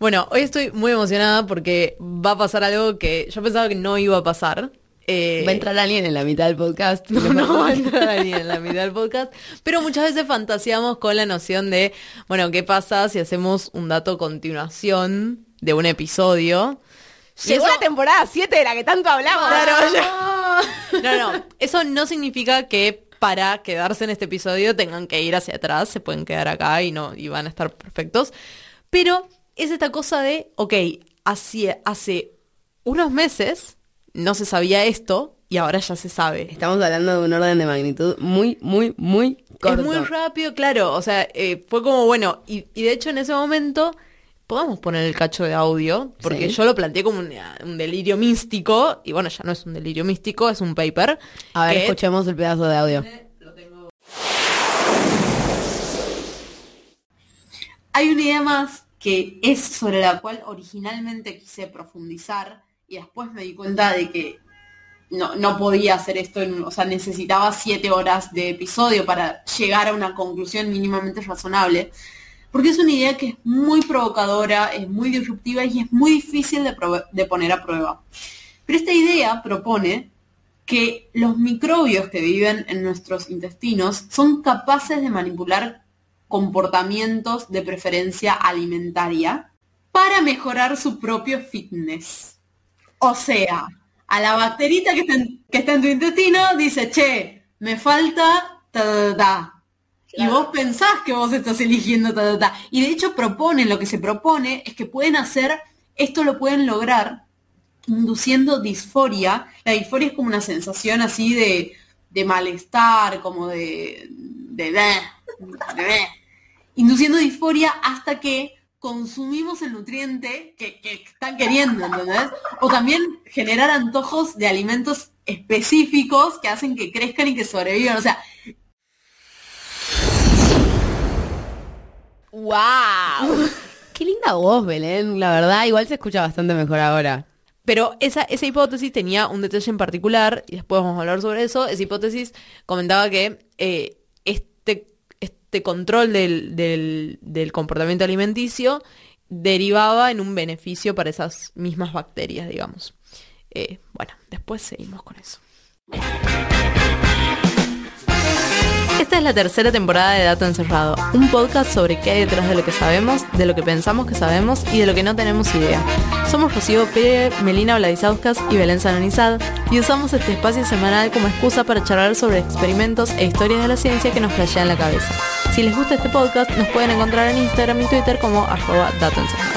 Bueno, hoy estoy muy emocionada porque va a pasar algo que yo pensaba que no iba a pasar. Eh, va a entrar alguien en la mitad del podcast. No, no va a entrar alguien en la mitad del podcast. Pero muchas veces fantaseamos con la noción de, bueno, ¿qué pasa si hacemos un dato continuación de un episodio? Llegó la temporada 7 de la que tanto hablamos. no, no. Eso no significa que para quedarse en este episodio tengan que ir hacia atrás, se pueden quedar acá y no y van a estar perfectos. Pero es esta cosa de, ok, hace, hace unos meses no se sabía esto y ahora ya se sabe. Estamos hablando de un orden de magnitud muy, muy, muy corto. Es muy rápido, claro. O sea, eh, fue como, bueno, y, de hecho en ese momento podemos poner el cacho de audio, porque yo lo planteé como un, delirio místico, y bueno, ya no es un delirio místico, es un paper. A ver, escuchemos el pedazo de audio. Hay una idea más que es sobre la cual originalmente quise profundizar y después me di cuenta de que no, no podía hacer esto, o sea, necesitaba siete horas de episodio para llegar a una conclusión mínimamente razonable porque es una idea que es muy provocadora, es muy disruptiva y es muy difícil de, poner a prueba. Pero esta idea propone que los microbios que viven en nuestros intestinos son capaces de manipular comportamientos de preferencia alimentaria para mejorar su propio fitness. O sea, a la bacterita que está en, tu intestino dice, che, me falta ta, y vos pensás que vos estás eligiendo ta, ta, ta. Y de hecho proponen, lo que se propone es que pueden hacer, esto lo pueden lograr induciendo disforia. La disforia es como una sensación así de, de malestar, como de, de, de, induciendo disforia hasta que consumimos el nutriente que, que, están queriendo, ¿entendés? O también generar antojos de alimentos específicos que hacen que crezcan y que sobrevivan. O sea, ¡Wow! Qué linda voz, Belén. La verdad, igual se escucha bastante mejor ahora. Pero esa, esa hipótesis tenía un detalle en particular, y después vamos a hablar sobre eso. Esa hipótesis comentaba que eh, este, este control del, del, comportamiento alimenticio derivaba en un beneficio para esas mismas bacterias, digamos. Eh, bueno, después seguimos con eso. Esta es la tercera temporada de Dato Encerrado, un podcast sobre qué hay detrás de lo que sabemos, de lo que pensamos que sabemos y de lo que no tenemos idea. Somos Rocío Pérez, Melina Vladisauskas y Belén Sanonizad y usamos este espacio semanal como excusa para charlar sobre experimentos e historias de la ciencia que nos flashean la cabeza. Si les gusta este podcast, nos pueden encontrar en Instagram y Twitter como arroba Dato Encerrado.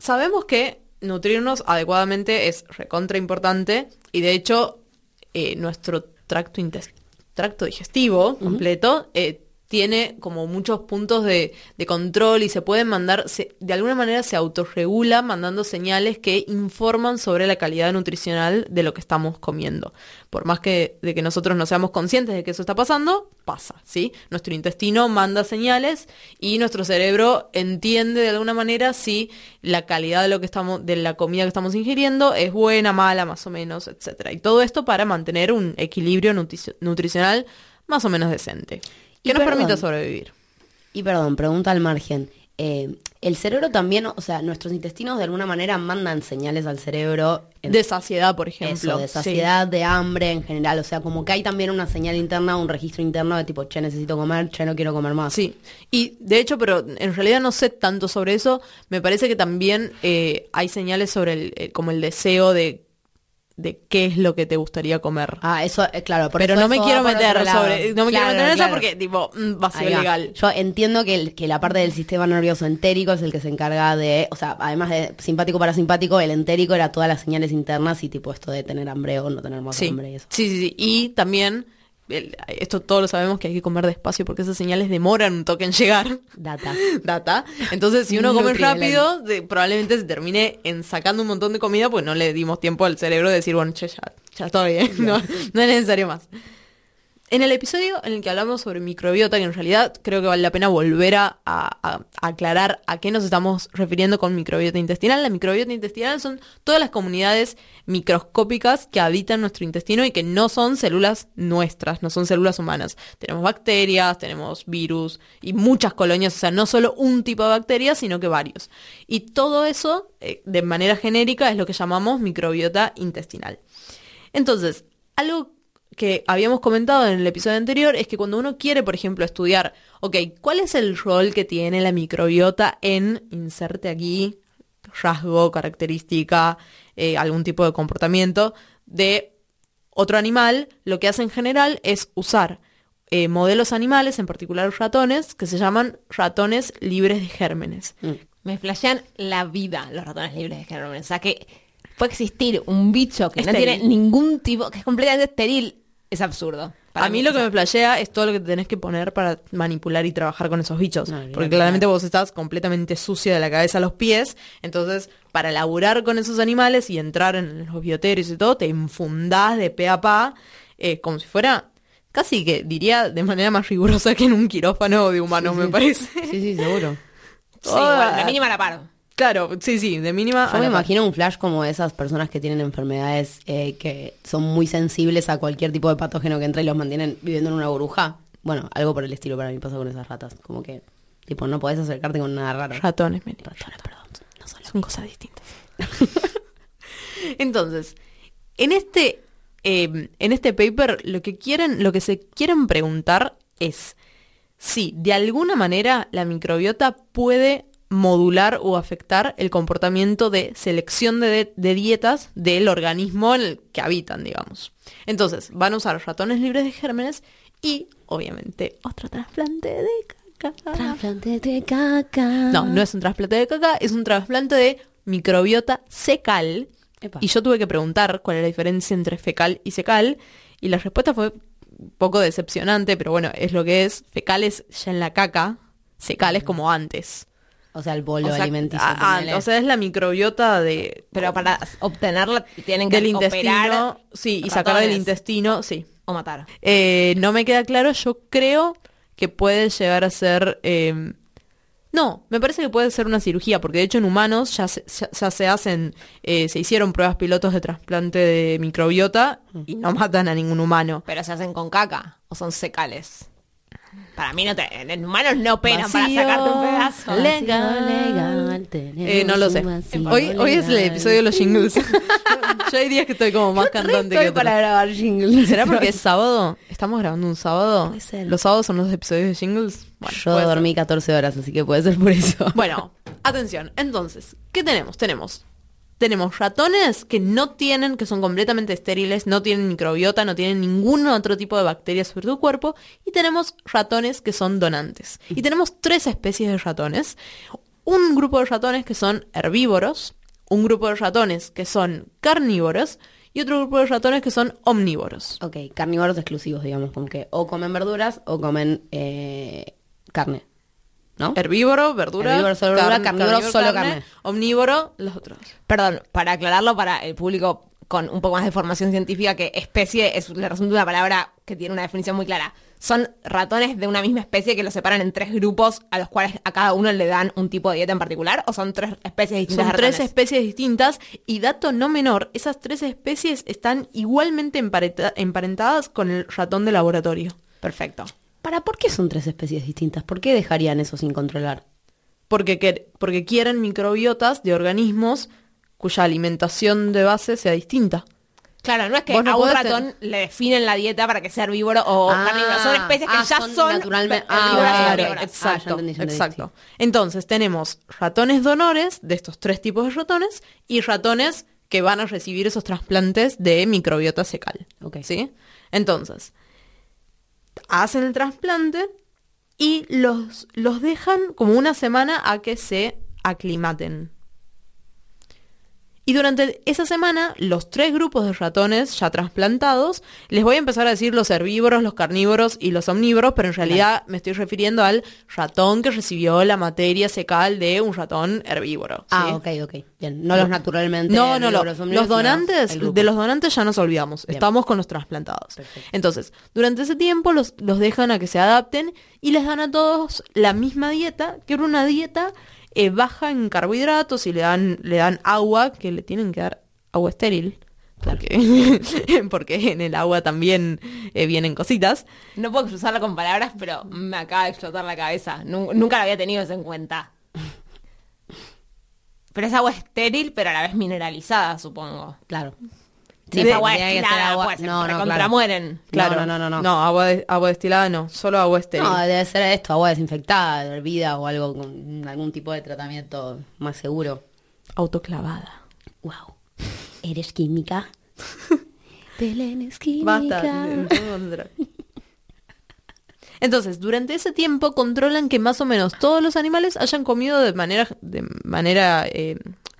Sabemos que nutrirnos adecuadamente es recontra importante y de hecho eh, nuestro tracto, tracto digestivo completo eh, tiene como muchos puntos de, control y se pueden mandar, de alguna manera se autorregula mandando señales que informan sobre la calidad nutricional de lo que estamos comiendo. Por más que de que nosotros no seamos conscientes de que eso está pasando, pasa, ¿sí? Nuestro intestino manda señales y nuestro cerebro entiende de alguna manera si la calidad de lo que estamos, de la comida que estamos ingiriendo es buena, mala, más o menos, etcétera. Y todo esto para mantener un equilibrio nutricional más o menos decente. Que nos permita sobrevivir. Y perdón, pregunta al margen. Eh, el cerebro también, o sea, nuestros intestinos de alguna manera mandan señales al cerebro. de saciedad, por ejemplo. de saciedad, de hambre en general. O sea, como que hay también una señal interna, un registro interno de tipo, che, necesito comer, che, no quiero comer más. Sí. Y de hecho, pero en realidad no sé tanto sobre eso. Me parece que también eh, hay señales sobre el, eh, como el deseo de de qué es lo que te gustaría comer. Ah, eso, es claro. Pero no me quiero meter sobre, no me quiero meter en eso porque, tipo, mm, va a ser legal. Yo entiendo que, que la parte del sistema nervioso entérico es el que se encarga de, o sea, además de simpático para simpático, el entérico era todas las señales internas y tipo esto de tener hambre o no tener más hambre y eso. Sí, sí, sí. Y también esto todos lo sabemos que hay que comer despacio porque esas señales demoran un toque en llegar. Data. Data. Entonces, si uno come rápido, probablemente se termine en sacando un montón de comida, pues no le dimos tiempo al cerebro de decir, bueno, che, ya, ya estoy bien, no, no es necesario más. En el episodio en el que hablamos sobre microbiota, que en realidad creo que vale la pena volver a, aclarar a qué nos estamos refiriendo con microbiota intestinal. La microbiota intestinal son todas las comunidades microscópicas que habitan nuestro intestino y que no son células nuestras, no son células humanas. Tenemos bacterias, tenemos virus y muchas colonias, o sea, no solo un tipo de bacterias, sino que varios. Y todo eso, eh, de manera genérica, es lo que llamamos microbiota intestinal. Entonces, algo que habíamos comentado en el episodio anterior es que cuando uno quiere, por ejemplo, estudiar, ok, ¿cuál es el rol que tiene la microbiota en, inserte aquí, rasgo, característica, eh, algún tipo de comportamiento de otro animal? Lo que hace en general es usar eh, modelos animales, en particular ratones, que se llaman ratones libres de gérmenes. Mm. Me flashean la vida los ratones libres de gérmenes. O sea que puede existir un bicho que no tiene ningún tipo, que es completamente estéril es absurdo. a mí, lo que me flashea es todo lo que tenés que poner para manipular y trabajar con esos bichos. porque claramente vos estás completamente sucia de la cabeza a los pies. Entonces, para laburar con esos animales y entrar en los bioterios y todo, te infundás de pe a pa, eh, como si fuera casi que diría de manera más rigurosa que en un quirófano de humanos, me parece. Sí, sí, seguro. Sí, bueno, la mínima la paro. Claro, sí, sí, de mínima. Yo me imagino un flash como esas personas que tienen enfermedades eh, que son muy sensibles a cualquier tipo de patógeno que entra y los mantienen viviendo en una burbuja. Bueno, algo por el estilo para mí pasa con esas ratas. Como que, tipo, no podés acercarte con nada raro. Ratones, Ratones, perdón. No son, cosas distintas. Entonces, en este, em, en este paper, lo que quieren, lo que se quieren preguntar es si de alguna manera la microbiota puede modular o afectar el comportamiento de selección de, dietas del organismo en el que habitan, digamos. Entonces, van a usar ratones libres de gérmenes y, obviamente, otro trasplante de caca. Trasplante de caca. No, no es un trasplante de caca, es un trasplante de microbiota secal. Y yo tuve que preguntar cuál es la diferencia entre fecal y secal. Y la respuesta fue un poco decepcionante, pero bueno, es lo que es. Fecal es ya en la caca, secal es como antes. O sea, el bolo alimenticio. Ah, o sea, es la microbiota de... Pero para obtenerla tienen que del intestino, sí, y sacarla del intestino, sí. O matar. Eh, no me queda claro, yo creo que puede llegar a ser... Eh, no, me parece que puede ser una cirugía, porque de hecho en humanos ya se, ya, se hacen, eh, se hicieron pruebas pilotos de trasplante de microbiota y no matan a ningún humano. Pero se hacen con caca o son secales. Para mí no te, en humanos no penan para sacarte un pedazo. Legal, legal, eh, no lo sé. Hoy, hoy es el episodio de los jingles. Yo hay días que estoy como más cantante que para grabar jingles. ¿Será porque es sábado? ¿Estamos grabando un sábado? Puede ser. ¿Los sábados son los episodios de jingles? Yo dormí 14 horas, así que puede ser por eso. Bueno, atención. Entonces, ¿qué tenemos? Tenemos tenemos ratones que no tienen, que son completamente estériles, no tienen microbiota, no tienen ningún otro tipo de bacterias sobre tu cuerpo, y tenemos ratones que son donantes. Y tenemos tres especies de ratones. Un grupo de ratones que son herbívoros, un grupo de ratones que son carnívoros, y otro grupo de ratones que son omnívoros. Ok, carnívoros exclusivos, digamos, como que o comen verduras o comen eh, carne. ¿No? Herbívoro, verdura, Herbívoro, solo carnívoro, solo carne, omnívoro, los otros. Perdón, para aclararlo para el público con un poco más de formación científica, que especie es le resulta una palabra que tiene una definición muy clara. Son ratones de una misma especie que los separan en tres grupos a los cuales a cada uno le dan un tipo de dieta en particular o son tres especies distintas. Son tres especies distintas y dato no menor, esas tres especies están igualmente emparentadas con el ratón de laboratorio. Perfecto. ¿Para por qué son tres especies distintas? ¿Por qué dejarían eso sin controlar? Porque, porque quieren microbiotas de organismos cuya alimentación de base sea distinta. Claro, no es que a un ratón le definen la dieta para que sea herbívoro o ah, carnívoro. Son especies que ah, ya son, naturalmente ah, Exacto, exacto. Entonces tenemos ratones donores de estos tres tipos de ratones y ratones que van a recibir esos trasplantes de microbiota secal. ¿Sí? Entonces, hacen el trasplante y los, los dejan como una semana a que se aclimaten. Y durante esa semana, los tres grupos de ratones ya trasplantados, les voy a empezar a decir los herbívoros, los carnívoros y los omnívoros, pero en realidad me estoy refiriendo al ratón que recibió la materia secal de un ratón herbívoro. ¿sí? Ah, ok, ok. Bien. No los naturalmente. No, no, no. Los donantes, de los donantes ya nos olvidamos. Bien. Estamos con los trasplantados. Perfecto. Entonces, durante ese tiempo los, los dejan a que se adapten y les dan a todos la misma dieta, que era una dieta eh, baja en carbohidratos y le dan, le dan agua, que le tienen que dar agua estéril. Porque, porque en el agua también eh, vienen cositas. No puedo cruzarlo con palabras, pero me acaba de explotar la cabeza. Nu- nunca lo había tenido eso en cuenta. Pero es agua estéril, pero a la vez mineralizada, supongo. Claro. Sí, porque agua destilada, agua- pues, No, no, claro. mueren. Claro, No, no, no, no. No, agua, de- agua destilada no, solo agua estéril. No, debe ser esto, agua desinfectada, hervida o algo con algún tipo de tratamiento más seguro. Autoclavada. Wow. ¿Eres química? Belén es química. Basta. Entonces, durante ese tiempo controlan que más o menos todos los animales hayan comido de manera, de manera, eh,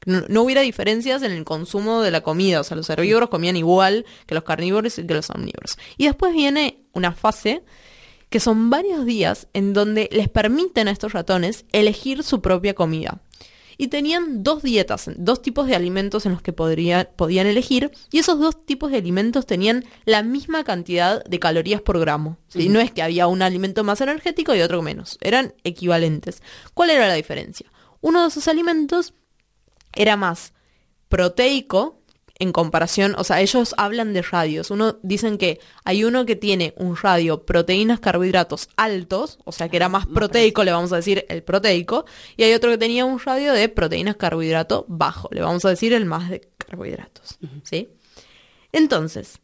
no, no hubiera diferencias en el consumo de la comida. O sea, los herbívoros comían igual que los carnívoros y que los omnívoros. Y después viene una fase que son varios días en donde les permiten a estos ratones elegir su propia comida. Y tenían dos dietas, dos tipos de alimentos en los que podría- podían elegir, y esos dos tipos de alimentos tenían la misma cantidad de calorías por gramo. ¿sí? No es que había un alimento más energético y otro menos, eran equivalentes. ¿Cuál era la diferencia? Uno de esos alimentos era más proteico en comparación, o sea, ellos hablan de radios. Uno dicen que hay uno que tiene un radio proteínas, carbohidratos altos, o sea, que era más proteico, le vamos a decir el proteico, y hay otro que tenía un radio de proteínas, carbohidrato bajo, le vamos a decir el más de carbohidratos, ¿sí? Entonces,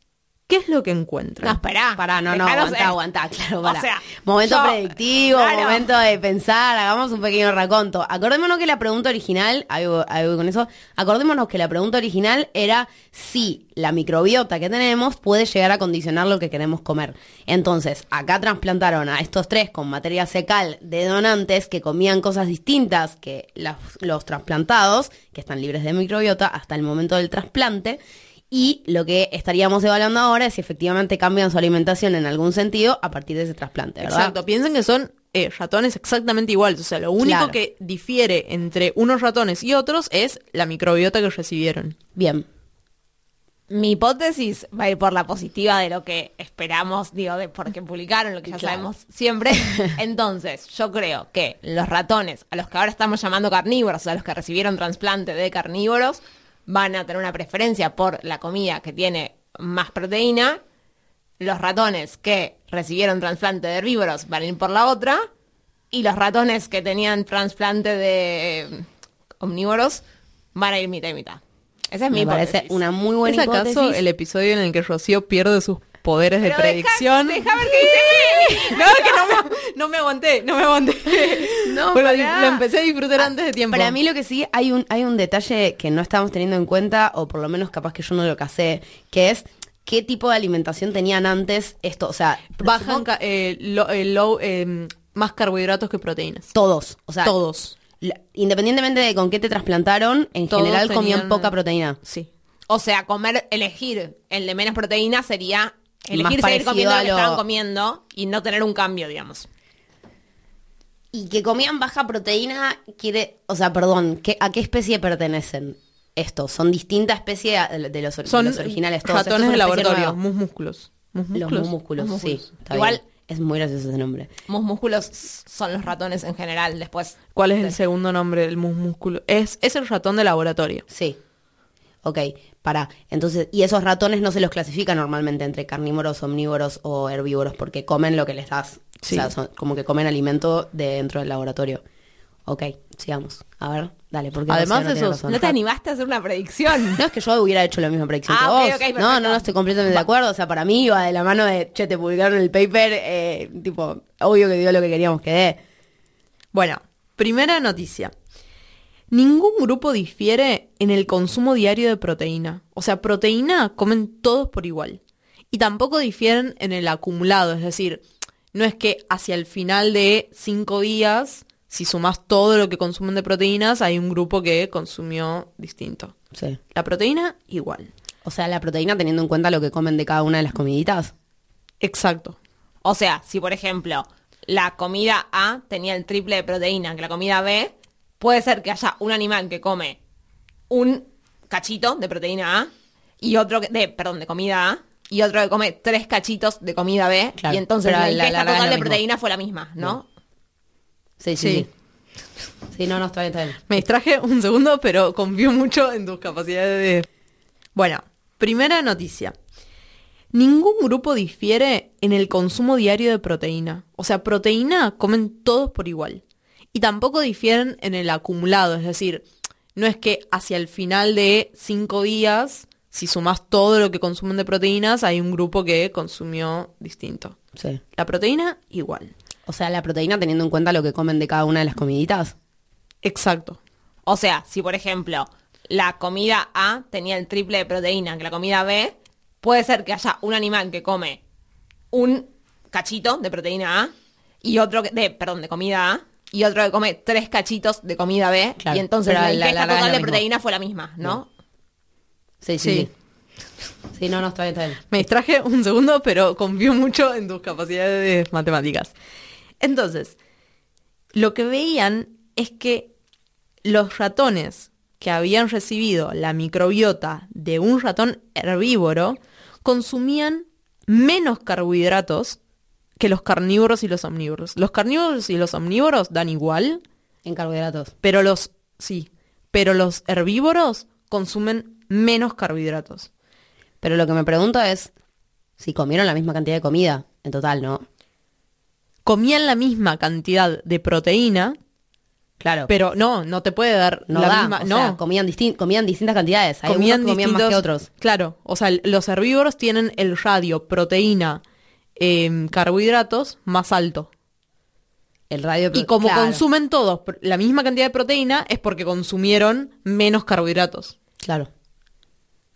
¿qué es lo que encuentran? No, esperá. Pará, no, no, aguantá, aguantá, claro, O pará. sea, momento yo- predictivo, claro. momento de pensar, hagamos un pequeño raconto. Acordémonos que la pregunta original, ahí voy, ahí voy con eso, acordémonos que la pregunta original era si la microbiota que tenemos puede llegar a condicionar lo que queremos comer. Entonces, acá trasplantaron a estos tres con materia secal de donantes que comían cosas distintas que las- los trasplantados, que están libres de microbiota hasta el momento del trasplante. Y lo que estaríamos evaluando ahora es si efectivamente cambian su alimentación en algún sentido a partir de ese trasplante, ¿verdad? Exacto, piensen que son eh, ratones exactamente iguales. O sea, lo único Claro. que difiere entre unos ratones y otros es la microbiota que recibieron. Bien. Mi hipótesis va a ir por la positiva de lo que esperamos, digo, de porque publicaron lo que ya Claro. sabemos siempre. Entonces, yo creo que los ratones, a los que ahora estamos llamando carnívoros, o sea, los que recibieron trasplante de carnívoros, van a tener una preferencia por la comida que tiene más proteína. Los ratones que recibieron trasplante de herbívoros van a ir por la otra. Y los ratones que tenían trasplante de eh, omnívoros van a ir mitad y mitad. Esa es mi Me parece una muy buena ¿Es acaso el episodio en el que Rocío pierde sus poderes de Pero predicción? deja ver qué dice. No, que no me, no me aguanté, no me aguanté. No, Pero lo empecé a disfrutar antes de tiempo. Para mí lo que sí, hay un, hay un detalle que no estamos teniendo en cuenta, o por lo menos capaz que yo no lo casé, que es qué tipo de alimentación tenían antes esto. O sea, bajan eh, lo- eh, low, eh, más carbohidratos que proteínas. todos. O sea, Todos. la- independientemente de con qué te trasplantaron, en Todos general comían poca proteína. Sí. O sea, comer, elegir el de menos proteína sería elegir Más seguir parecido comiendo lo que lo- estaban comiendo y no tener un cambio, digamos. Y que comían baja proteína quiere, o sea, perdón, ¿qué, ¿a qué especie pertenecen estos? ¿Son distintas especies de los, Son de los originales? Todos. Ratones de laboratorio, músculos. Mus Los músculos. músculos, sí. músculos. está Igual- bien. Es muy gracioso ese nombre. Mus músculos son los ratones en general. Después, ¿Cuál es el segundo nombre del mus músculo? Es, es el ratón de laboratorio. Sí. Ok, para. Entonces, y esos ratones no se los clasifica normalmente entre carnívoros, omnívoros o herbívoros porque comen lo que les das. Sí. O sea, son como que comen alimento de dentro del laboratorio. Ok, sigamos. A ver, dale, porque Además no de razón. ¿no te animaste a hacer una predicción? No es que yo hubiera hecho la misma predicción Ah, que vos. no, no, no estoy completamente de acuerdo. O sea, para mí iba de la mano de, che, te publicaron el paper, eh, tipo, obvio que dio lo que queríamos que dé. Bueno, primera noticia. Ningún grupo difiere en el consumo diario de proteína. O sea, proteína comen todos por igual. Y tampoco difieren en el acumulado, es decir, no es que hacia el final de cinco días si sumás todo lo que consumen de proteínas, hay un grupo que consumió distinto. Sí. La proteína, igual. O sea, la proteína teniendo en cuenta lo que comen de cada una de las comiditas. Exacto. O sea, si por ejemplo la comida A tenía el triple de proteína que la comida B, puede ser que haya un animal que come un cachito de proteína A y otro que, de, perdón, de comida A y otro que come tres cachitos de comida B Claro, y entonces la, ingesta total de mismo. proteína fue la misma, ¿no? Sí, Sí. sí. Sí, Sí, no, no, está bien, está bien. Me distraje un segundo, pero confío mucho en tus capacidades de... Bueno, primera noticia. Ningún grupo difiere en el consumo diario de proteína. O sea, proteína comen todos por igual. Y tampoco difieren en el acumulado, es decir, no es que hacia el final de cinco días, si sumas todo lo que consumen de proteínas, hay un grupo que consumió distinto. Sí. La proteína, igual. O sea, la proteína teniendo en cuenta lo que comen de cada una de las comiditas. Exacto. O sea, si por ejemplo la comida A tenía el triple de proteína que la comida B, puede ser que haya un animal que come un cachito de proteína A y otro de, perdón, de comida A y otro que come tres cachitos de comida B Claro, y entonces la la- ingesta la es total de proteína fue la misma, ¿no? Sí, Sí. sí. Sí, Sí, no, no, está bien, está bien. Me distraje un segundo, pero confío mucho en tus capacidades matemáticas. Entonces, lo que veían es que los ratones que habían recibido la microbiota de un ratón herbívoro consumían menos carbohidratos que los carnívoros y los omnívoros. Los carnívoros y los omnívoros dan igual, En carbohidratos. pero los sí, pero los herbívoros consumen menos carbohidratos. Pero lo que me pregunto es si comieron la misma cantidad de comida en total, ¿no? comían la misma cantidad de proteína, Claro. pero no, no te puede dar no la da, misma, o no. sea, comían, distin- comían distintas cantidades. Hay comían que comían más que otros. Claro, o sea, los herbívoros tienen el radio proteína em, carbohidratos más alto. El radio Y como claro, consumen todos la misma cantidad de proteína es porque consumieron menos carbohidratos. Claro.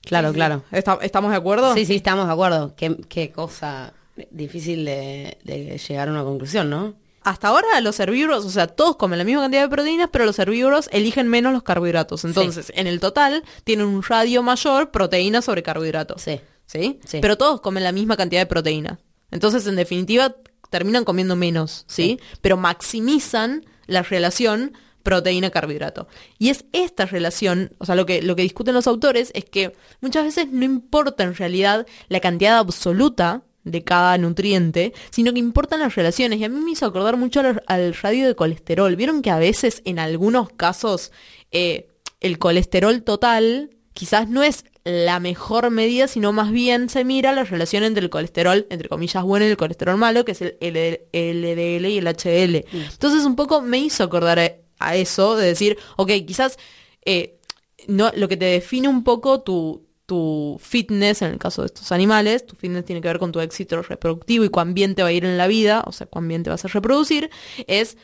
Claro, claro. ¿Está- ¿Estamos de acuerdo? Sí, sí, estamos de acuerdo. Qué, qué cosa difícil de, de llegar a una conclusión, ¿no? Hasta ahora los herbívoros, o sea, todos comen la misma cantidad de proteínas, pero los herbívoros eligen menos los carbohidratos. Entonces, en el total, tienen un radio mayor proteína sobre carbohidratos. Sí. ¿Sí? Sí. Pero todos comen la misma cantidad de proteína. Entonces, en definitiva, terminan comiendo menos, ¿sí? Pero maximizan la relación proteína-carbohidrato. Y es esta relación, o sea, lo que, lo que discuten los autores es que muchas veces no importa en realidad la cantidad absoluta de cada nutriente, sino que importan las relaciones. Y a mí me hizo acordar mucho al, al radio de colesterol. Vieron que a veces, en algunos casos, eh, el colesterol total quizás no es la mejor medida, sino más bien se mira la relación entre el colesterol, entre comillas, bueno y el colesterol malo, que es el LDL y el HDL. Entonces un poco me hizo acordar a, a eso, de decir, ok, quizás eh, no, lo que te define un poco tu, tu fitness, en el caso de estos animales, tu fitness tiene que ver con tu éxito reproductivo y cuán bien te va a ir en la vida, o sea, cuán bien te vas a reproducir, es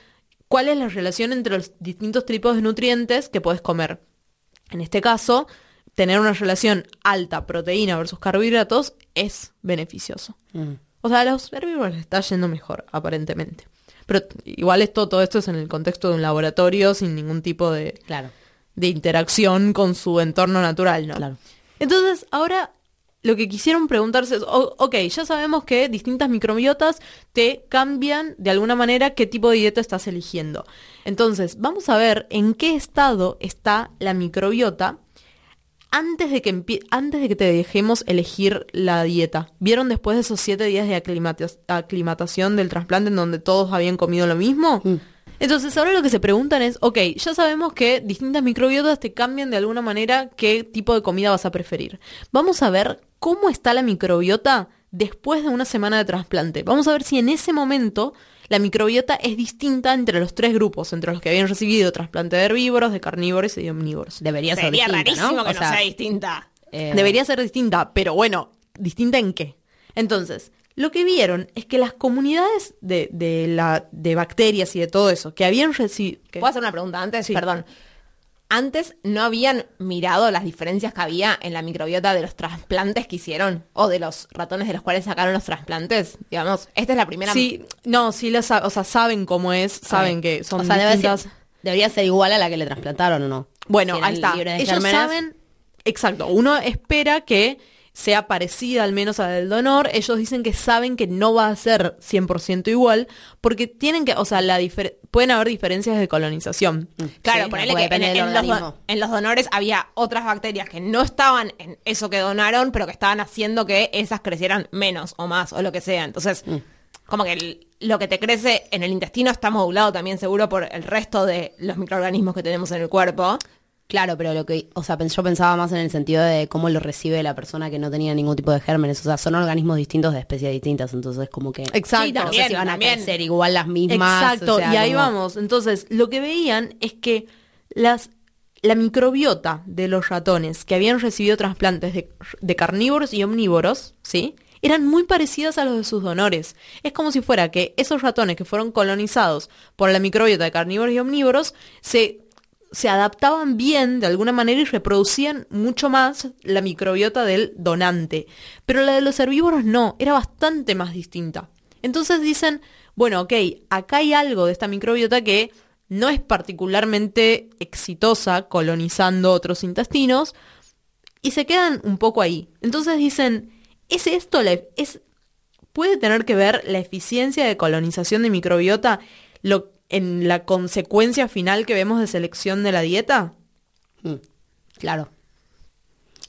cuál es la relación entre los distintos tipos de nutrientes que puedes comer. En este caso, tener una relación alta proteína versus carbohidratos es beneficioso. Mm. O sea, a los herbívoros les está yendo mejor, aparentemente. Pero igual esto, todo esto es en el contexto de un laboratorio sin ningún tipo de, Claro. de interacción con su entorno natural, ¿no? Claro. Entonces, ahora lo que quisieron preguntarse es, ok, ya sabemos que distintas microbiotas te cambian de alguna manera qué tipo de dieta estás eligiendo. Entonces, vamos a ver en qué estado está la microbiota antes de que antes de que te dejemos elegir la dieta. ¿Vieron después de esos siete días de aclimata- aclimatación del trasplante en donde todos habían comido lo mismo? Mm. Entonces ahora lo que se preguntan es, ok, ya sabemos que distintas microbiotas te cambian de alguna manera qué tipo de comida vas a preferir. Vamos a ver cómo está la microbiota después de una semana de trasplante. Vamos a ver si en ese momento la microbiota es distinta entre los tres grupos, entre los que habían recibido trasplante de herbívoros, de carnívoros y de omnívoros. Debería ser Sería distinta, rarísimo ¿no? que O no sea, sea distinta. eh, Debería ser distinta, pero bueno, ¿distinta en qué? Entonces, lo que vieron es que las comunidades de, de la, de bacterias y de todo eso que habían recibido... ¿Puedo hacer una pregunta antes? Sí. Perdón. Antes no habían mirado las diferencias que había en la microbiota de los trasplantes que hicieron o de los ratones de los cuales sacaron los trasplantes. Digamos, esta es la primera. Sí, no, sí, sa- o sea, saben cómo es, saben que son o sea, debe distintas. ser- debería ser igual a la que le trasplantaron o no. Bueno, Si ahí está. Ellos saben, exacto, uno espera que sea parecida al menos a la del donor. Ellos dicen que saben que no va a ser 100% igual porque tienen que, o sea, la pueden haber diferencias de colonización. Claro, Sí, ponele que en, en los, en los donores había otras bacterias que no estaban en eso que donaron, pero que estaban haciendo que esas crecieran menos o más o lo que sea. Entonces, Mm. como que el- lo que te crece en el intestino está modulado también seguro por el resto de los microorganismos que tenemos en el cuerpo. Claro, pero lo que, o sea, yo pensaba más en el sentido de cómo lo recibe la persona que no tenía ningún tipo de gérmenes. O sea, son organismos distintos de especies distintas, entonces como que... Exacto. Sí, no sé si van a crecer igual las mismas. Exacto, o sea, y ahí como- vamos. Entonces, lo que veían es que las, la microbiota de los ratones que habían recibido trasplantes de, de carnívoros y omnívoros, ¿sí? Eran muy parecidas a los de sus donores. Es como si fuera que esos ratones que fueron colonizados por la microbiota de carnívoros y omnívoros se, se adaptaban bien de alguna manera y reproducían mucho más la microbiota del donante. Pero la de los herbívoros no, era bastante más distinta. Entonces dicen, bueno, ok, acá hay algo de esta microbiota que no es particularmente exitosa colonizando otros intestinos y se quedan un poco ahí. Entonces dicen, ¿es esto es puede tener que ver la eficiencia de colonización de microbiota lo, en la consecuencia final que vemos de selección de la dieta? Mm, claro.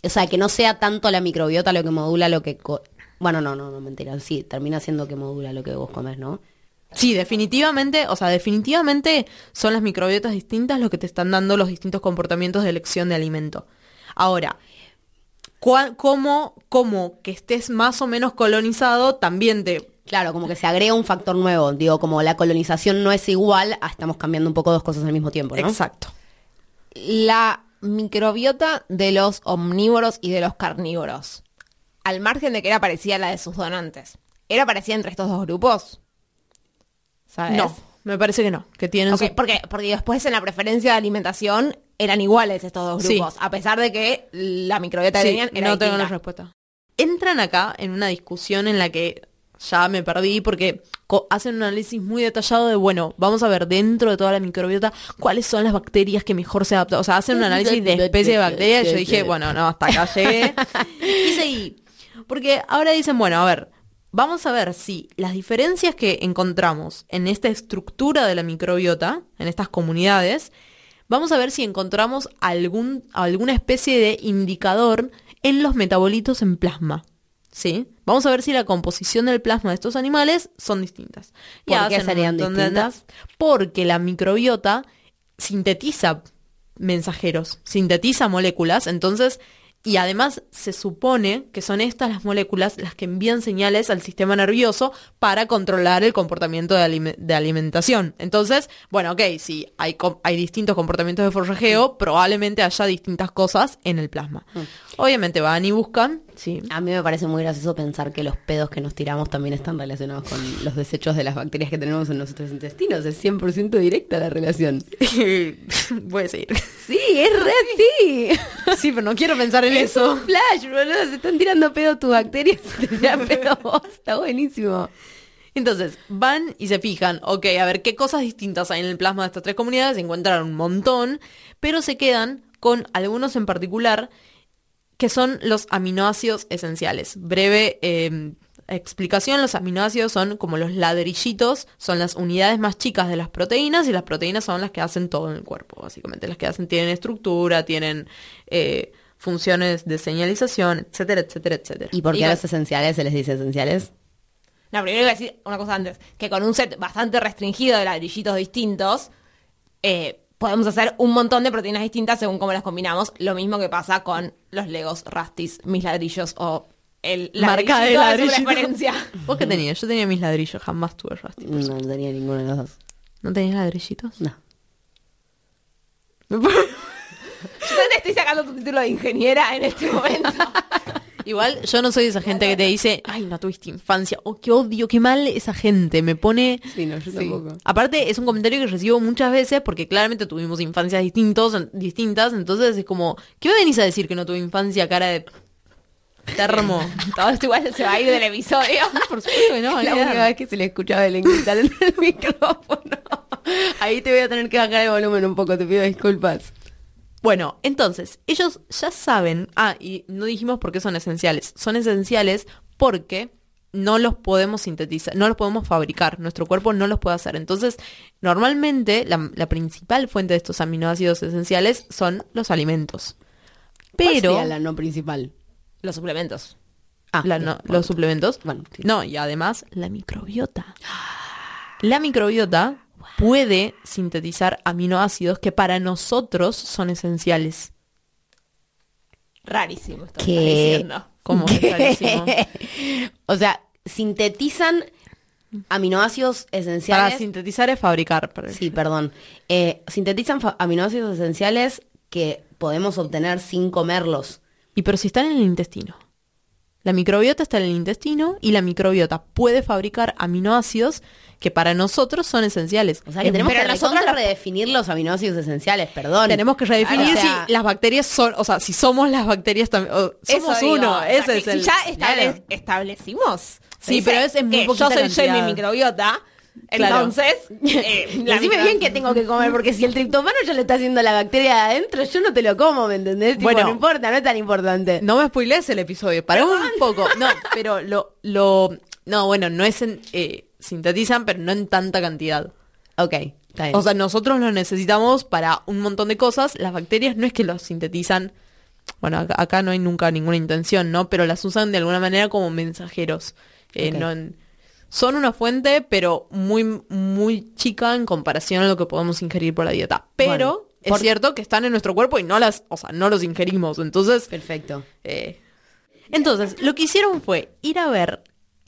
O sea, que no sea tanto la microbiota lo que modula lo que... co- bueno, no, no, no, mentira. Sí, termina siendo que modula lo que vos comes, ¿no? Sí, definitivamente, o sea, definitivamente son las microbiotas distintas los que te están dando los distintos comportamientos de elección de alimento. Ahora, cómo, cómo que estés más o menos colonizado también te... Claro, como que se agrega un factor nuevo. Digo, como la colonización no es igual, a estamos cambiando un poco dos cosas al mismo tiempo, ¿no? Exacto. La microbiota de los omnívoros y de los carnívoros, al margen de que era parecida a la de sus donantes, ¿era parecida entre estos dos grupos? ¿Sabes? No, me parece que no, que tienen porque, porque después en la preferencia de alimentación eran iguales estos dos Sí. grupos, a pesar de que la microbiota que Sí, tenían era no tengo distinta. respuesta. Entran acá en una discusión en la que ya me perdí porque hacen un análisis muy detallado de, bueno, vamos a ver dentro de toda la microbiota cuáles son las bacterias que mejor se adaptan. O sea, hacen un análisis de especie de bacterias y yo dije, bueno, no, hasta acá llegué. y seguí. Porque ahora dicen, bueno, a ver, vamos a ver si las diferencias que encontramos en esta estructura de la microbiota, en estas comunidades, vamos a ver si encontramos algún, alguna especie de indicador en los metabolitos en plasma. ¿Sí? Vamos a ver si la composición del plasma de estos animales son distintas. Y ¿Por qué serían distintas? Porque la microbiota sintetiza mensajeros, sintetiza moléculas, entonces, y además se supone que son estas las moléculas las que envían señales al sistema nervioso para controlar el comportamiento de, alime- de alimentación. Entonces, bueno, ok, si hay, hay distintos comportamientos de forrajeo, probablemente haya distintas cosas en el plasma. Obviamente van y buscan, sí. A mí me parece muy gracioso pensar que los pedos que nos tiramos también están relacionados con los desechos de las bacterias que tenemos en nuestros intestinos. Es 100% directa la relación. Voy a seguir. Sí, es re sí. Sí, pero no quiero pensar en Es eso. un flash, boludo. Se están tirando pedo tus bacterias. y te tiran pedo vos. Está buenísimo. Entonces, van y se fijan, ok, a ver qué cosas distintas hay en el plasma de estas tres comunidades, encuentran un montón, pero se quedan con algunos en particular que son los aminoácidos esenciales. Breve eh, explicación, los aminoácidos son como los ladrillitos, son las unidades más chicas de las proteínas y las proteínas son las que hacen todo en el cuerpo, básicamente. Las que hacen, tienen estructura, tienen eh, funciones de señalización, etcétera, etcétera, etcétera. ¿Y por qué Y a con- los esenciales se les dice esenciales? No, primero iba a decir una cosa antes, que con un set bastante restringido de ladrillitos distintos, eh, podemos hacer un montón de proteínas distintas según cómo las combinamos. Lo mismo que pasa con los Legos Rastis, mis ladrillos o el Marca de preferencia. ¿Vos qué tenías? Yo tenía mis ladrillos, jamás tuve Rusty. No tenía ninguno de los dos. ¿No tenías ladrillitos? No. Yo te estoy sacando tu título de ingeniera en este momento. Igual yo no soy esa gente que te dice, ay, no tuviste infancia, o qué odio, qué mal esa gente, me pone... Sí, no, yo tampoco. Aparte, es un comentario que recibo muchas veces porque claramente tuvimos infancias distintos, distintas, entonces es como, ¿qué me venís a decir que no tuve infancia cara de termo? Todo esto igual se va a ir del episodio. Por supuesto que no, la olvidar. única vez que se le escuchaba el gritar en el micrófono. Ahí te voy a tener que bajar el volumen un poco, te pido disculpas. Bueno, entonces, ellos ya saben, ah, y no dijimos por qué son esenciales. Son esenciales porque no los podemos sintetizar, no los podemos fabricar, nuestro cuerpo no los puede hacer. Entonces, normalmente la, la principal fuente de estos aminoácidos esenciales son los alimentos. ¿Cuál Pero sería la no principal? Los suplementos. Ah, la- no, los suplementos. Bueno, sí. No, y además la microbiota. La microbiota puede sintetizar aminoácidos que para nosotros son esenciales. Rarísimo esto que diciendo. Como es rarísimo. o sea, sintetizan aminoácidos Para esenciales. sintetizar es fabricar. para- Sí, perdón. Eh, sintetizan aminoácidos esenciales que podemos obtener sin comerlos. Y pero si están en el intestino. La microbiota está en el intestino y la microbiota puede fabricar aminoácidos que para nosotros son esenciales. O sea, que Es- tenemos pero que nosotros redefinir los aminoácidos esenciales, perdón. tenemos que redefinir Claro, o sea, si las bacterias son, o sea, si somos las bacterias también. Somos digo, uno, o sea, ese que es el. Si ya estable- Claro. establecimos. Sí, pero es en muy que Yo soy, soy mi cantidad. Microbiota. Claro. Entonces, eh, la Decime bien que tengo que comer, porque si el triptofano ya lo está haciendo la bacteria de adentro, yo no te lo como, ¿me entendés? Tipo, Bueno. no importa, no es tan importante. No me spoilees el episodio, para un poco. No, pero lo, lo, no, bueno, no es en, eh, sintetizan, pero no en tanta cantidad. Ok, está bien. O sea, nosotros lo necesitamos para un montón de cosas. Las bacterias no es que los sintetizan. Bueno, acá, acá no hay nunca ninguna intención, ¿no? Pero las usan de alguna manera como mensajeros. Eh, no en- son una fuente, pero muy, muy chica en comparación a lo que podemos ingerir por la dieta. Pero Bueno, es por- cierto que están en nuestro cuerpo y no las, o sea, no los ingerimos. Entonces, Perfecto. eh, Entonces, lo que hicieron fue ir a ver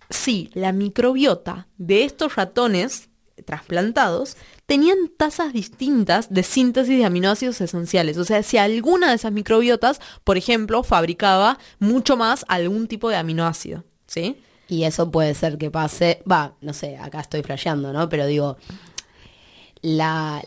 si la microbiota de estos ratones trasplantados tenían tasas distintas de síntesis de aminoácidos esenciales. O sea, si alguna de esas microbiotas, por ejemplo, fabricaba mucho más algún tipo de aminoácido. ¿Sí? Y eso puede ser que pase, va, no sé, acá estoy flasheando, ¿no? Pero digo, la,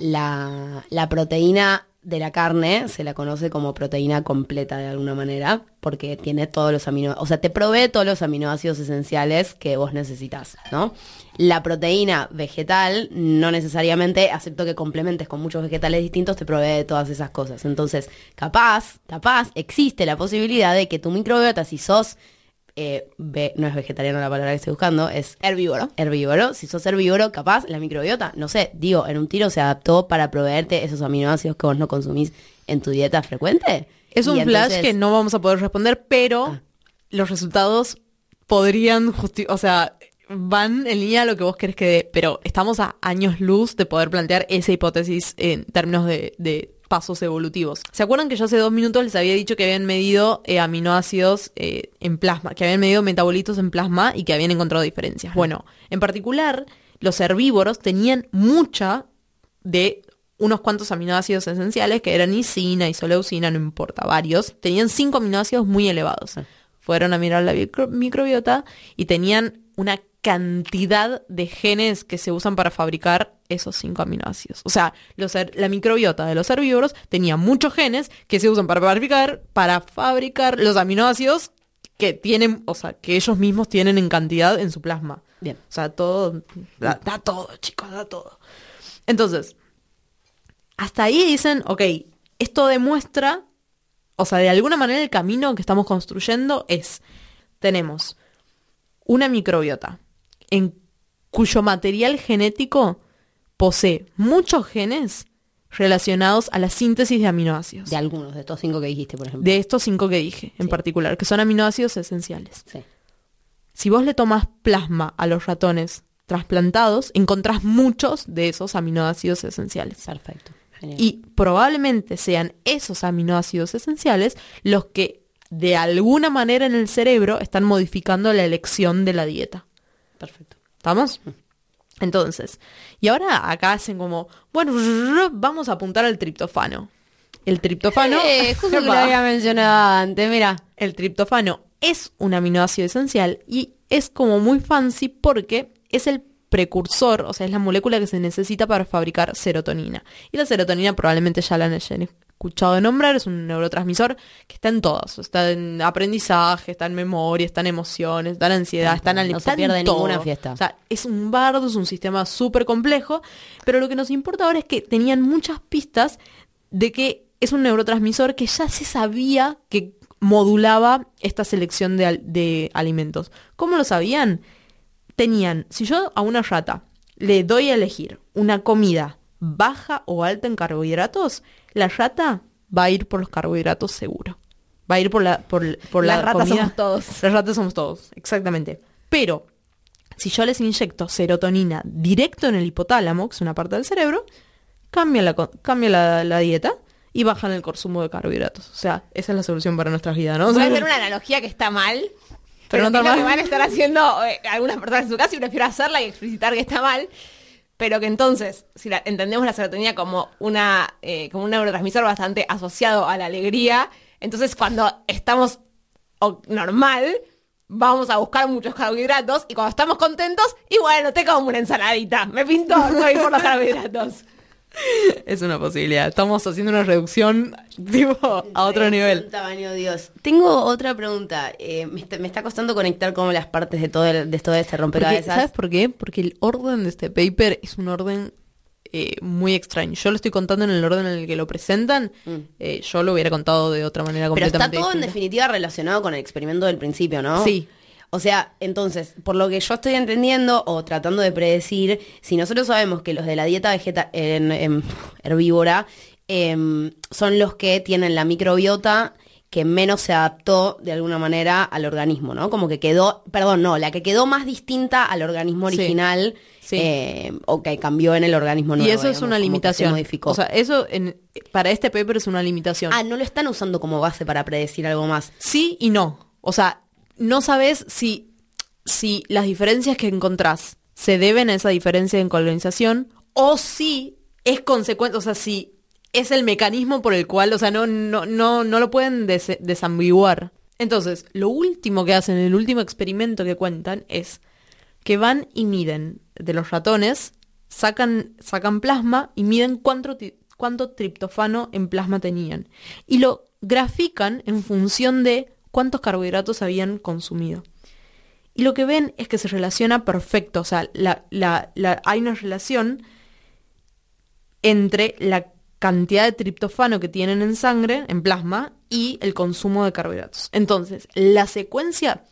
la, proteína de la carne se la conoce como proteína completa de alguna manera, porque tiene todos los aminoácidos, o sea, te provee todos los aminoácidos esenciales que vos necesitas, ¿no? La proteína vegetal no necesariamente, acepto que complementes con muchos vegetales distintos, te provee de todas esas cosas. Entonces, capaz, capaz, existe la posibilidad de que tu microbiota, si sos eh, ve- no es vegetariano la palabra que estoy buscando, es Herbívoro. herbívoro. Si sos herbívoro, capaz la microbiota, no sé, digo, en un tiro se adaptó para proveerte esos aminoácidos que vos no consumís en tu dieta frecuente. Es un flash que no vamos a poder responder, pero Ah. los resultados podrían justi- o sea, van en línea a lo que vos querés que dé, pero estamos a años luz de poder plantear esa hipótesis en términos de, de pasos evolutivos. ¿Se acuerdan que yo hace dos minutos les había dicho que habían medido eh, aminoácidos eh, en plasma, que habían medido metabolitos en plasma y que habían encontrado diferencias? Bueno, en particular, los herbívoros tenían mucha de unos cuantos aminoácidos esenciales que eran isina, isoleucina, no importa, varios. Tenían cinco aminoácidos muy elevados. Fueron a mirar la micro- microbiota y tenían una cantidad de genes que se usan para fabricar esos cinco aminoácidos. O sea, los la microbiota de los herbívoros tenía muchos genes que se usan para fabricar, para fabricar los aminoácidos que tienen, o sea, que ellos mismos tienen en cantidad en su plasma. Bien. O sea, todo, da, da todo, chicos, da todo. Entonces, hasta ahí dicen, ok, esto demuestra, o sea, de alguna manera el camino que estamos construyendo es, tenemos una microbiota en cuyo material genético posee muchos genes relacionados a la síntesis de aminoácidos. De algunos de estos cinco que dijiste, por ejemplo. De estos cinco que dije en Sí. particular, que son aminoácidos esenciales. Sí. Si vos le tomás plasma a los ratones trasplantados, encontrás muchos de esos aminoácidos esenciales. Perfecto. Genial. Y probablemente sean esos aminoácidos esenciales los que de alguna manera en el cerebro están modificando la elección de la dieta. Perfecto. ¿Estamos? Entonces, y ahora acá hacen como, bueno, vamos a apuntar al triptofano. El triptofano, Eh, justo que lo había mencionado antes, mira. el triptofano es un aminoácido esencial y es como muy fancy porque es el precursor, o sea, es la molécula que se necesita para fabricar serotonina. Y la serotonina probablemente ya la han escuchado de nombrar, es un neurotransmisor que está en todos, está en aprendizaje, está en memoria, está en emociones, está en ansiedad, está en No está se pierde en ninguna todo. fiesta. O sea, es un bardo, es un sistema súper complejo, pero lo que nos importa ahora es que tenían muchas pistas de que es un neurotransmisor que ya se sabía que modulaba esta selección de, al- de alimentos. ¿Cómo lo sabían? Tenían, si yo a una rata le doy a elegir una comida baja o alta en carbohidratos, la rata va a ir por los carbohidratos seguro. Va a ir por la, por, por Las la ratas comida- somos todos. Las ratas somos todos, exactamente. Pero si yo les inyecto serotonina directo en el hipotálamo, que es una parte del cerebro, cambia la, cambia la, la dieta y bajan el consumo de carbohidratos. O sea, esa es la solución para nuestras vidas, ¿no? Voy a hacer una analogía que está mal. Pero Pero, no está es lo que mal. van a estar haciendo eh, algunas personas en su casa y prefiero hacerla y explicitar que está mal. Pero que entonces, si la- entendemos la serotonina como una eh, como un neurotransmisor bastante asociado a la alegría, entonces cuando estamos normal, vamos a buscar muchos carbohidratos y cuando estamos contentos, y bueno, te como una ensaladita. Me pinto, voy por los carbohidratos. Es una posibilidad. Estamos haciendo una reducción tipo a otro nivel. Tamaño Dios. Tengo otra pregunta. Eh, me, está, me está costando conectar como las partes de todo, el- de todo este Porque, rompecabezas. ¿Sabes por qué? Porque el orden de este paper es un orden eh, muy extraño. Yo lo estoy contando en el orden en el que lo presentan. Eh, yo lo hubiera contado de otra manera Mm. Pero está completamente todo en definitiva relacionado con el experimento del principio, ¿no? Sí. O sea, entonces, por lo que yo estoy entendiendo o tratando de predecir, si nosotros sabemos que los de la dieta vegeta en- en herbívora em, son los que tienen la microbiota que menos se adaptó de alguna manera al organismo, ¿no? Como que quedó, perdón, no, la que quedó más distinta al organismo original Sí. eh, o que cambió en el organismo nuevo. Y eso es una limitación. modificó. O sea, eso en- para este paper es una limitación. ah, no lo están usando como base para predecir algo más. Sí y no. O sea, no sabes si, si las diferencias que encontrás se deben a esa diferencia en colonización o si es consecuente, o sea, si es el mecanismo por el cual, o sea, no, no, no, no lo pueden des- desambiguar. Entonces, lo último que hacen, el último experimento que cuentan es que van y miden de los ratones, sacan, sacan plasma y miden cuánto, cuánto triptofano en plasma tenían. Y lo grafican en función de cuántos carbohidratos habían consumido. Y lo que ven es que se relaciona perfecto, o sea, la- hay una relación entre la cantidad de triptofano que tienen en sangre, en plasma, y el consumo de carbohidratos. Entonces, la secuencia,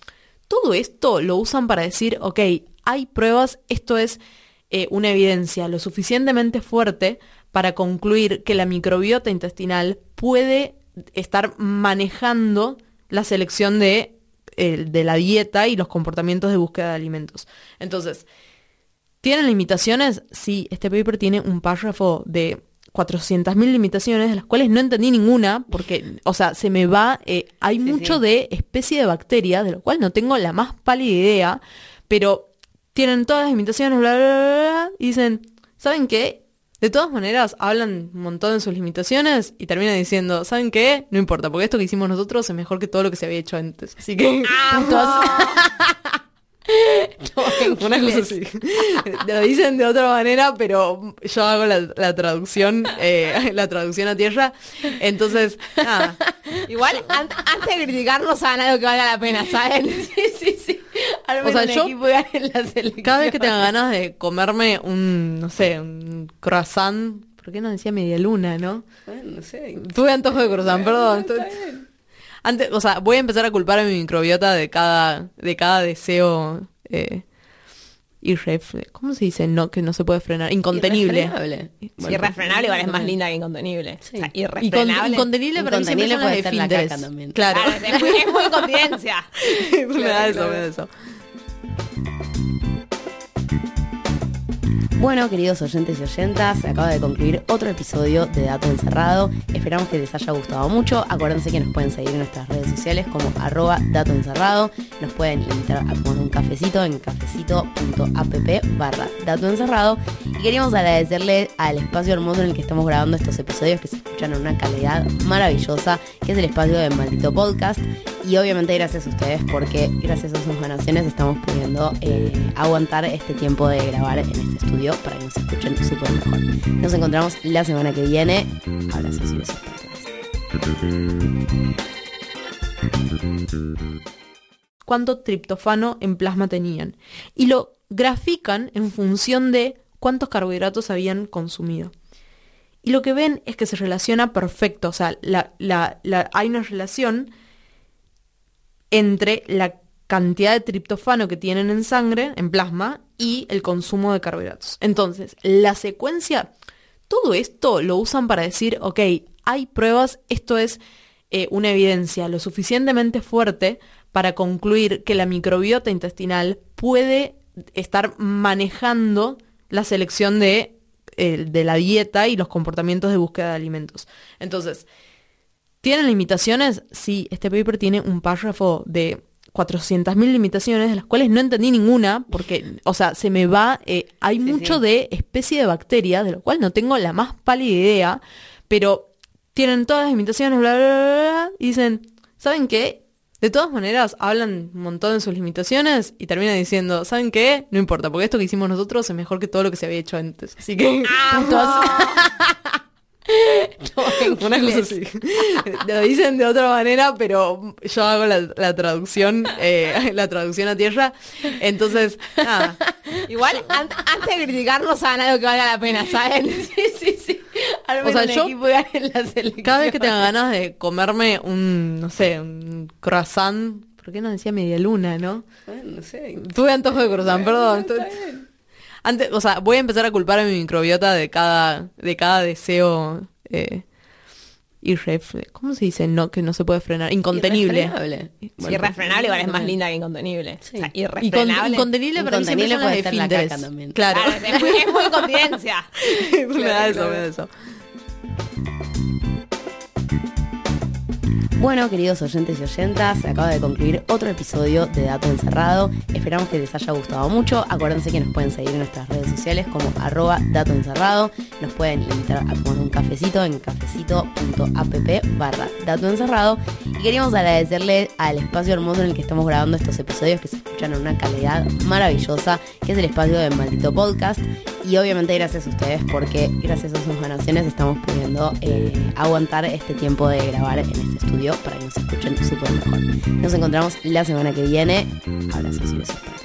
todo esto lo usan para decir, ok, hay pruebas, esto es eh, una evidencia lo suficientemente fuerte para concluir que la microbiota intestinal puede estar manejando la selección de, eh, de la dieta y los comportamientos de búsqueda de alimentos. Entonces, ¿Tienen limitaciones? Sí, este paper tiene un párrafo de 400.000 limitaciones, de las cuales no entendí ninguna, porque, o sea, se me va, eh, hay mucho sí. de especie de bacteria, de lo cual no tengo la más pálida idea, pero tienen todas las limitaciones, bla, bla, bla, bla, y dicen, ¿saben qué? De todas maneras, hablan un montón de sus limitaciones y terminan diciendo, ¿saben qué? No importa, porque esto que hicimos nosotros es mejor que todo lo que se había hecho antes. Así que, Una cosa así. Lo dicen de otra manera, pero yo hago la, la traducción, eh, la traducción a tierra. Entonces, nada. Igual, an- antes de criticarnos, hagan algo que valga la pena, ¿saben? Sí, sí, sí. O sea, yo-. Cada vez que tenga ganas de comerme un, no sé, un croissant, ¿por qué no decía media luna, no? Bueno, no sé. Tuve antojo de croissant, perdón. Antes, o sea, voy a empezar a culpar a mi microbiota de cada, de cada deseo eh, ¿Cómo se dice? No, que no se puede frenar. Incontenible. Irrefrenable. Sí, irrefrenable igual es más linda que incontenible. Sí. O sea, irrefrenable. incontenible siempre Incontenible las puede ser la caca también. Claro. Claro, es muy, es muy incontinencia. me da eso, me da eso. Bueno, queridos oyentes y oyentas, se acaba de concluir otro episodio de Dato Encerrado. Esperamos que les haya gustado mucho. Acuérdense que nos pueden seguir en nuestras redes sociales como arroba Dato Encerrado. Nos pueden invitar a tomar un cafecito en cafecito.app barra Dato Encerrado. Y queríamos agradecerle al espacio hermoso en el que estamos grabando estos episodios que se escuchan en una calidad maravillosa, que es el espacio de Maldito Podcast. Y obviamente gracias a ustedes porque gracias a sus donaciones estamos pudiendo eh, aguantar este tiempo de grabar en este estudio para que nos escuchen súper mejor. Nos encontramos la semana que viene. Abrazos y besos cuánto triptofano en plasma tenían. Y lo grafican en función de cuántos carbohidratos habían consumido. Y lo que ven es que se relaciona perfecto, o sea, hay una relación entre la cantidad de triptofano que tienen en sangre, en plasma, y el consumo de carbohidratos. Entonces, la secuencia, todo esto lo usan para decir, ok, hay pruebas, esto es eh, una evidencia lo suficientemente fuerte para concluir que la microbiota intestinal puede estar manejando la selección de, eh, de la dieta y los comportamientos de búsqueda de alimentos. Entonces, ¿Tienen limitaciones? Sí, este paper tiene un párrafo de 400.000 limitaciones, de las cuales no entendí ninguna, porque, o sea, se me va, eh, hay mucho sí. de especie de bacteria, de lo cual no tengo la más pálida idea, pero tienen todas las limitaciones, bla, bla, bla, bla, bla, y dicen, ¿saben qué? De todas maneras, hablan un montón de sus limitaciones y terminan diciendo, ¿saben qué? No importa, porque esto que hicimos nosotros es mejor que todo lo que se había hecho antes. Así que, Una cosa así. Lo dicen de otra manera, pero yo hago la, la traducción, eh, la traducción a tierra. Entonces, nada. Igual, an- antes de criticarnos, hagan algo que valga la pena, ¿saben? Sí, sí, sí. O sea, yo- ganen la selección. Cada vez que tenga ganas de comerme un, no sé, un croissant, ¿por qué no decía media luna, no? Bueno, no sé. Tuve antojo de croissant, perdón. Estoy- Antes, o sea, voy a empezar a culpar a mi microbiota de cada, de cada deseo eh, irref- ¿cómo se dice? No, que no se puede frenar, incontenible. Irrefrenable. Sí, Bueno, irrefrenable igual es más linda que incontenible. Sí. O sea, irrefrenable. incontenible para mí siempre Incontenible son las puede de ser la caca también. Claro. Claro, es muy, es muy me da eso, me da eso. Bueno, queridos oyentes y oyentas, se acaba de concluir otro episodio de Dato Encerrado. Esperamos que les haya gustado mucho. Acuérdense que nos pueden seguir en nuestras redes sociales como arroba Dato Encerrado. Nos pueden invitar a tomar un cafecito en cafecito.app barra Dato Encerrado. Y queríamos agradecerle al espacio hermoso en el que estamos grabando estos episodios que se escuchan en una calidad maravillosa, que es el espacio de Maldito Podcast. Y obviamente gracias a ustedes porque gracias a sus donaciones estamos pudiendo eh, aguantar este tiempo de grabar en este estudio para que nos escuchen súper mejor. Nos encontramos la semana que viene. Abrazos y besos para.